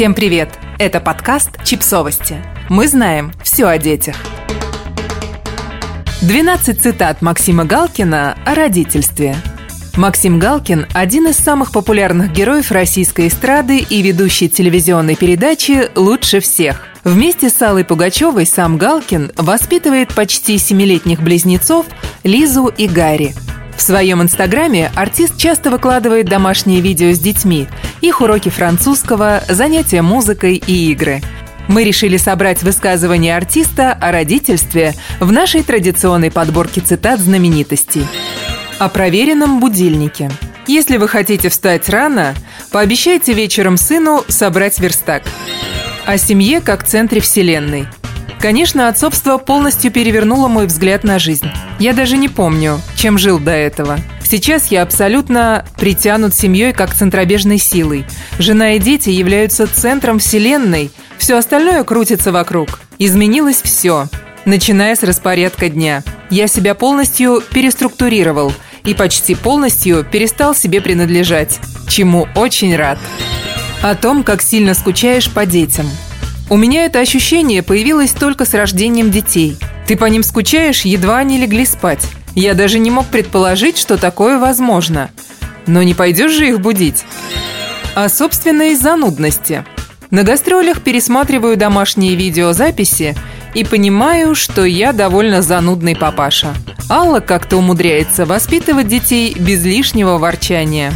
Всем привет! Это подкаст «Чипсовости». Мы знаем все о детях. 12 цитат Максима Галкина о родительстве. Максим Галкин – один из самых популярных героев российской эстрады и ведущий телевизионной передачи «Лучше всех». Вместе с Аллой Пугачевой сам Галкин воспитывает почти семилетних близнецов Лизу и Гарри – в своем инстаграме артист часто выкладывает домашние видео с детьми, их уроки французского, занятия музыкой и игры. Мы решили собрать высказывания артиста о родительстве в нашей традиционной подборке цитат знаменитостей. О проверенном будильнике. Если вы хотите встать рано, пообещайте вечером сыну собрать верстак. О семье как центре вселенной – Конечно, отцовство полностью перевернуло мой взгляд на жизнь. Я даже не помню, чем жил до этого. Сейчас я абсолютно притянут семьей как центробежной силой. Жена и дети являются центром вселенной, все остальное крутится вокруг. Изменилось все, начиная с распорядка дня. Я себя полностью переструктурировал и почти полностью перестал себе принадлежать, чему очень рад. О том, как сильно скучаешь по детям – у меня это ощущение появилось только с рождением детей. Ты по ним скучаешь, едва они легли спать. Я даже не мог предположить, что такое возможно. Но не пойдешь же их будить. О собственной занудности. На гастролях пересматриваю домашние видеозаписи и понимаю, что я довольно занудный папаша. Алла как-то умудряется воспитывать детей без лишнего ворчания.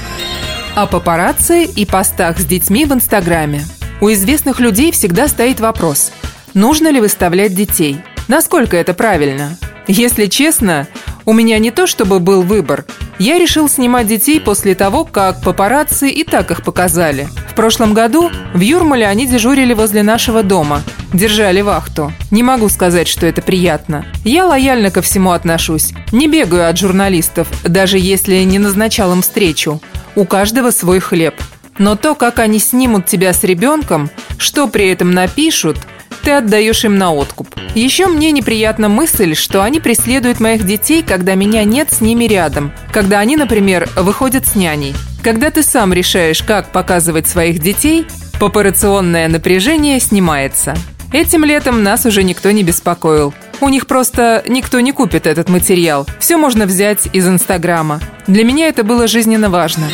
О папарацци и постах с детьми в Инстаграме. У известных людей всегда стоит вопрос, нужно ли выставлять детей? Насколько это правильно? Если честно, у меня не то чтобы был выбор. Я решил снимать детей после того, как папарацци и так их показали. В прошлом году в Юрмале они дежурили возле нашего дома, держали вахту. Не могу сказать, что это приятно. Я лояльно ко всему отношусь. Не бегаю от журналистов, даже если не назначал им встречу. У каждого свой хлеб. Но то, как они снимут тебя с ребенком, что при этом напишут, ты отдаешь им на откуп. Еще мне неприятна мысль, что они преследуют моих детей, когда меня нет с ними рядом. Когда они, например, выходят с няней. Когда ты сам решаешь, как показывать своих детей, популяционное напряжение снимается. Этим летом нас уже никто не беспокоил. У них просто никто не купит этот материал. Все можно взять из Инстаграма. Для меня это было жизненно важно.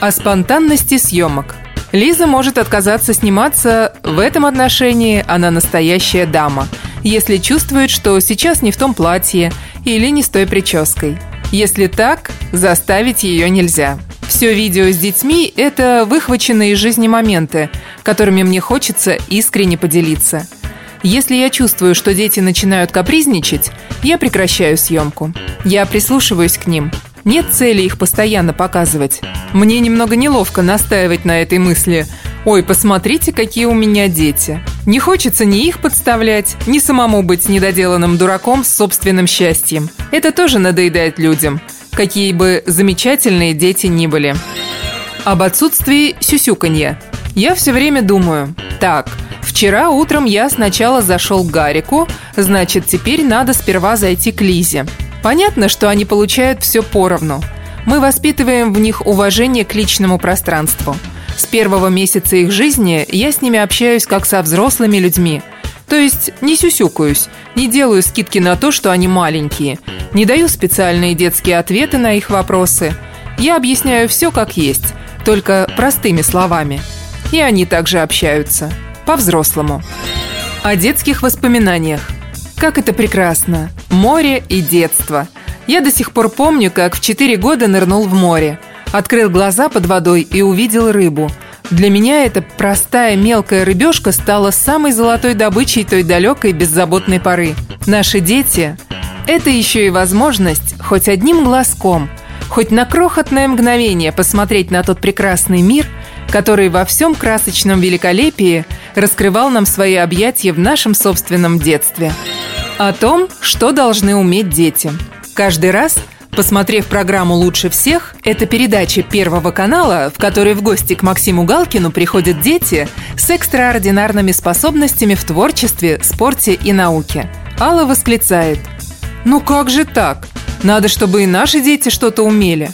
О спонтанности съемок. Лиза может отказаться сниматься, в этом отношении она настоящая дама, если чувствует, что сейчас не в том платье или не с той прической. Если так, заставить ее нельзя. Все видео с детьми – это выхваченные из жизни моменты, которыми мне хочется искренне поделиться. Если я чувствую, что дети начинают капризничать, я прекращаю съемку. Я прислушиваюсь к ним – нет цели их постоянно показывать. Мне немного неловко настаивать на этой мысли. Ой, посмотрите, какие у меня дети. Не хочется ни их подставлять, ни самому быть недоделанным дураком с собственным счастьем. Это тоже надоедает людям, какие бы замечательные дети ни были. Об отсутствии сюсюканья. Я все время думаю, так, вчера утром я сначала зашел к Гарику, значит, теперь надо сперва зайти к Лизе. Понятно, что они получают все поровну. Мы воспитываем в них уважение к личному пространству. С первого месяца их жизни я с ними общаюсь как со взрослыми людьми. То есть не сюсюкаюсь, не делаю скидки на то, что они маленькие, не даю специальные детские ответы на их вопросы. Я объясняю все как есть, только простыми словами. И они также общаются. По-взрослому. О детских воспоминаниях. Как это прекрасно! Море и детство. Я до сих пор помню, как в 4 года нырнул в море. Открыл глаза под водой и увидел рыбу. Для меня эта простая мелкая рыбешка стала самой золотой добычей той далекой беззаботной поры. Наши дети – это еще и возможность хоть одним глазком, хоть на крохотное мгновение посмотреть на тот прекрасный мир, который во всем красочном великолепии раскрывал нам свои объятия в нашем собственном детстве. О том, что должны уметь дети. Каждый раз Посмотрев программу «Лучше всех», это передача Первого канала, в которой в гости к Максиму Галкину приходят дети с экстраординарными способностями в творчестве, спорте и науке. Алла восклицает «Ну как же так? Надо, чтобы и наши дети что-то умели».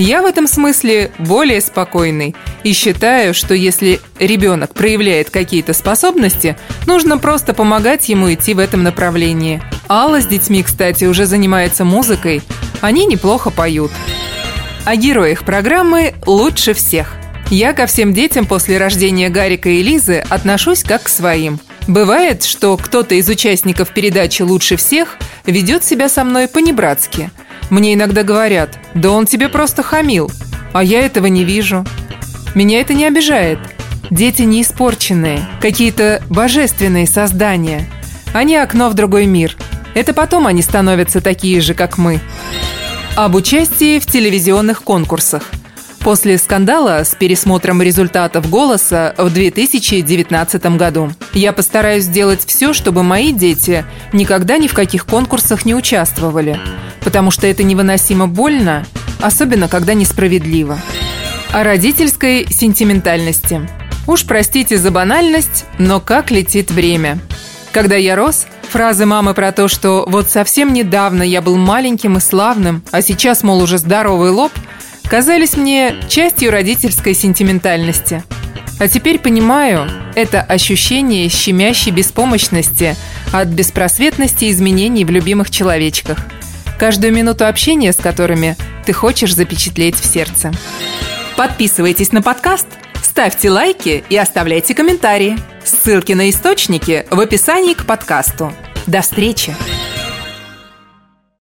Я в этом смысле более спокойный и считаю, что если ребенок проявляет какие-то способности, нужно просто помогать ему идти в этом направлении. Алла с детьми, кстати, уже занимается музыкой. Они неплохо поют. О героях программы лучше всех. Я ко всем детям после рождения Гарика и Лизы отношусь как к своим. Бывает, что кто-то из участников передачи «Лучше всех» ведет себя со мной по-небратски – мне иногда говорят, да он тебе просто хамил, а я этого не вижу. Меня это не обижает. Дети не испорченные, какие-то божественные создания. Они окно в другой мир. Это потом они становятся такие же, как мы. Об участии в телевизионных конкурсах. После скандала с пересмотром результатов «Голоса» в 2019 году. Я постараюсь сделать все, чтобы мои дети никогда ни в каких конкурсах не участвовали – потому что это невыносимо больно, особенно когда несправедливо. О родительской сентиментальности. Уж простите за банальность, но как летит время. Когда я рос, фразы мамы про то, что вот совсем недавно я был маленьким и славным, а сейчас, мол, уже здоровый лоб, казались мне частью родительской сентиментальности. А теперь понимаю, это ощущение щемящей беспомощности от беспросветности изменений в любимых человечках – каждую минуту общения с которыми ты хочешь запечатлеть в сердце. Подписывайтесь на подкаст, ставьте лайки и оставляйте комментарии. Ссылки на источники в описании к подкасту. До встречи!